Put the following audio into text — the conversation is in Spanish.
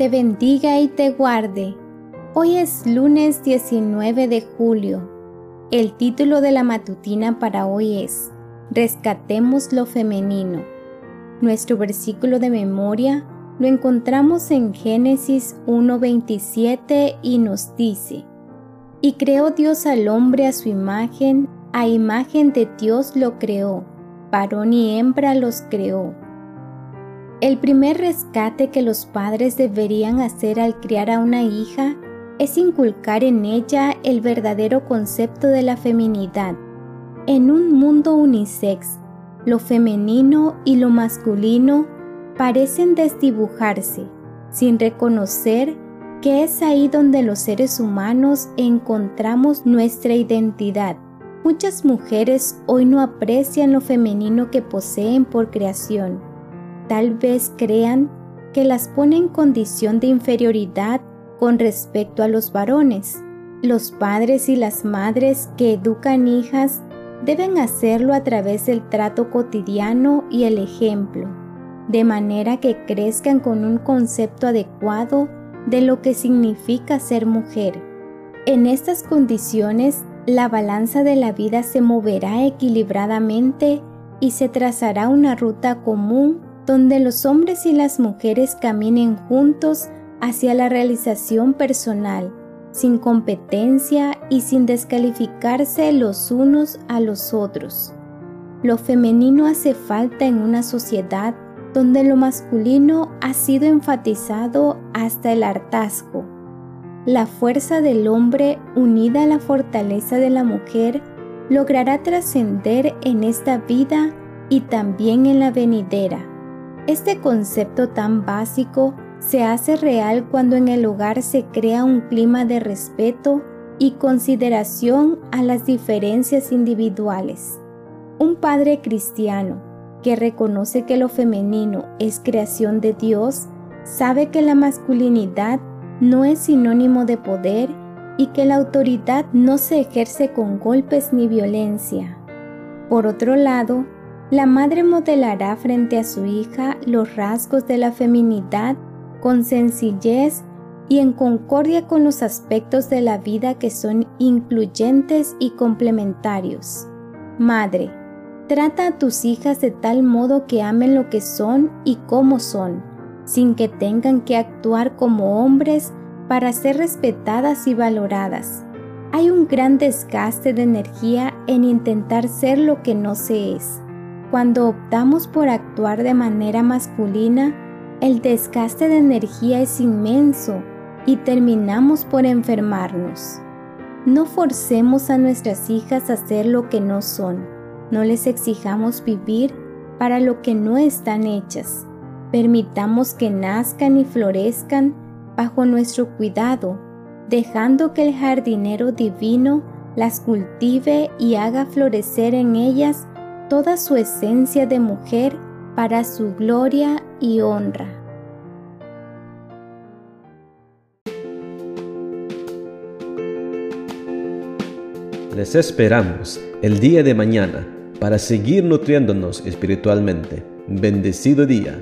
te bendiga y te guarde. Hoy es lunes 19 de julio. El título de la matutina para hoy es Rescatemos lo femenino. Nuestro versículo de memoria lo encontramos en Génesis 1.27 y nos dice, Y creó Dios al hombre a su imagen, a imagen de Dios lo creó, varón y hembra los creó. El primer rescate que los padres deberían hacer al criar a una hija es inculcar en ella el verdadero concepto de la feminidad. En un mundo unisex, lo femenino y lo masculino parecen desdibujarse, sin reconocer que es ahí donde los seres humanos encontramos nuestra identidad. Muchas mujeres hoy no aprecian lo femenino que poseen por creación. Tal vez crean que las pone en condición de inferioridad con respecto a los varones. Los padres y las madres que educan hijas deben hacerlo a través del trato cotidiano y el ejemplo de manera que crezcan con un concepto adecuado de lo que significa ser mujer. En estas condiciones, la balanza de la vida se moverá equilibradamente y se trazará una ruta común donde los hombres y las mujeres caminen juntos hacia la realización personal, sin competencia y sin descalificarse los unos a los otros. Lo femenino hace falta en una sociedad donde lo masculino ha sido enfatizado hasta el hartazgo. La fuerza del hombre unida a la fortaleza de la mujer logrará trascender en esta vida y también en la venidera. Este concepto tan básico se hace real cuando en el hogar se crea un clima de respeto y consideración a las diferencias individuales. Un padre cristiano que reconoce que lo femenino es creación de Dios, sabe que la masculinidad no es sinónimo de poder y que la autoridad no se ejerce con golpes ni violencia. Por otro lado, la madre modelará frente a su hija los rasgos de la feminidad con sencillez y en concordia con los aspectos de la vida que son incluyentes y complementarios. Madre, Trata a tus hijas de tal modo que amen lo que son y cómo son, sin que tengan que actuar como hombres para ser respetadas y valoradas. Hay un gran desgaste de energía en intentar ser lo que no se es. Cuando optamos por actuar de manera masculina, el desgaste de energía es inmenso y terminamos por enfermarnos. No forcemos a nuestras hijas a ser lo que no son no les exijamos vivir para lo que no están hechas. Permitamos que nazcan y florezcan bajo nuestro cuidado, dejando que el jardinero divino las cultive y haga florecer en ellas toda su esencia de mujer para su gloria y honra. Les esperamos el día de mañana para seguir nutriéndonos espiritualmente. Bendecido día.